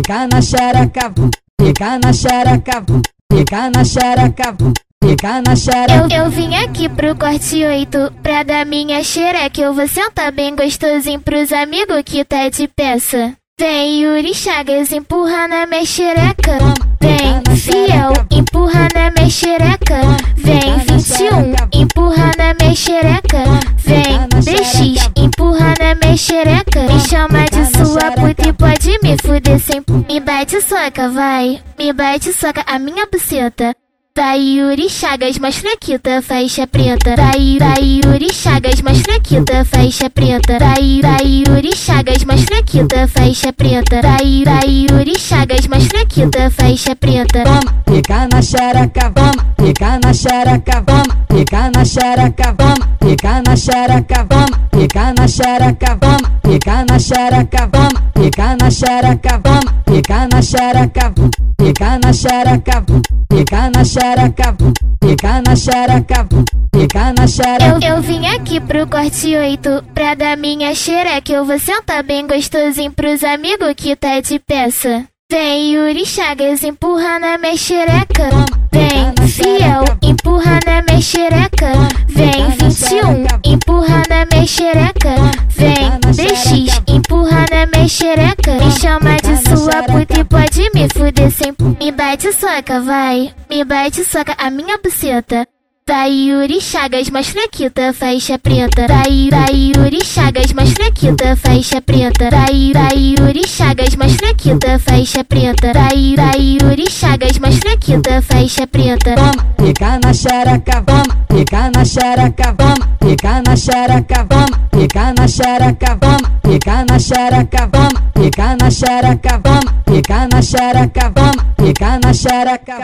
fica na xereca, fica na xereca, fica na xereca, fica na xereca. Eu, eu vim aqui pro corte 8 pra dar minha xereca. Eu vou sentar bem gostosinho pros amigos que tá de peça. Vem Yuri Chagas empurra na minha xereca. Vem fiel minha xereca. Me chama de sua puta e pode me fuder sem. Me bate soca, vai. Me bate soca a minha buceta. Vai Yuri Chagas, mais fraquita, faixa preta. Vai, vai Yuri Chagas, mais fraquita, faixa preta. Vai, vai Yuri Chagas, mais fraquita, faixa preta. Vai, vai Yuri Chagas, mais fraquita, faixa preta. Toma, fica na xereca, toma, fica na xereca, toma, fica na xereca, toma, fica na xereca, toma, fica na xereca, toma, fica na xereca, toma, fica na xereca, toma, fica na xereca, fica na xereca, fica na xereca, fica na xereca, fica na xereca. Eu, eu vim aqui pro corte 8 pra dar minha xereca. Eu vou sentar bem gostosinho pros amigos que tá de peça. Vem Yuri Chagas empurra na minha xereca. Vem fiel empurra empurra na minha xereca. Vem DX empurra na minha xereca. Me chama de sua puta e pode me fuder sem. Me bate soca, vai. Me bate soca a minha buceta. Vai Yuri Chagas, mais fraquita, faixa preta. Vai, vai Yuri Chagas, mais fraquita, faixa preta. Vai, vai Yuri Chagas, mais fraquita, faixa preta. Vai, vai Yuri Chagas, mais fraquita, faixa preta. Toma, fica na xereca, toma, fica na xereca, toma, fica na xereca, toma, fica na xereca, toma, fica na xereca, toma, fica na xereca, toma, fica na xereca, toma, fica na xereca.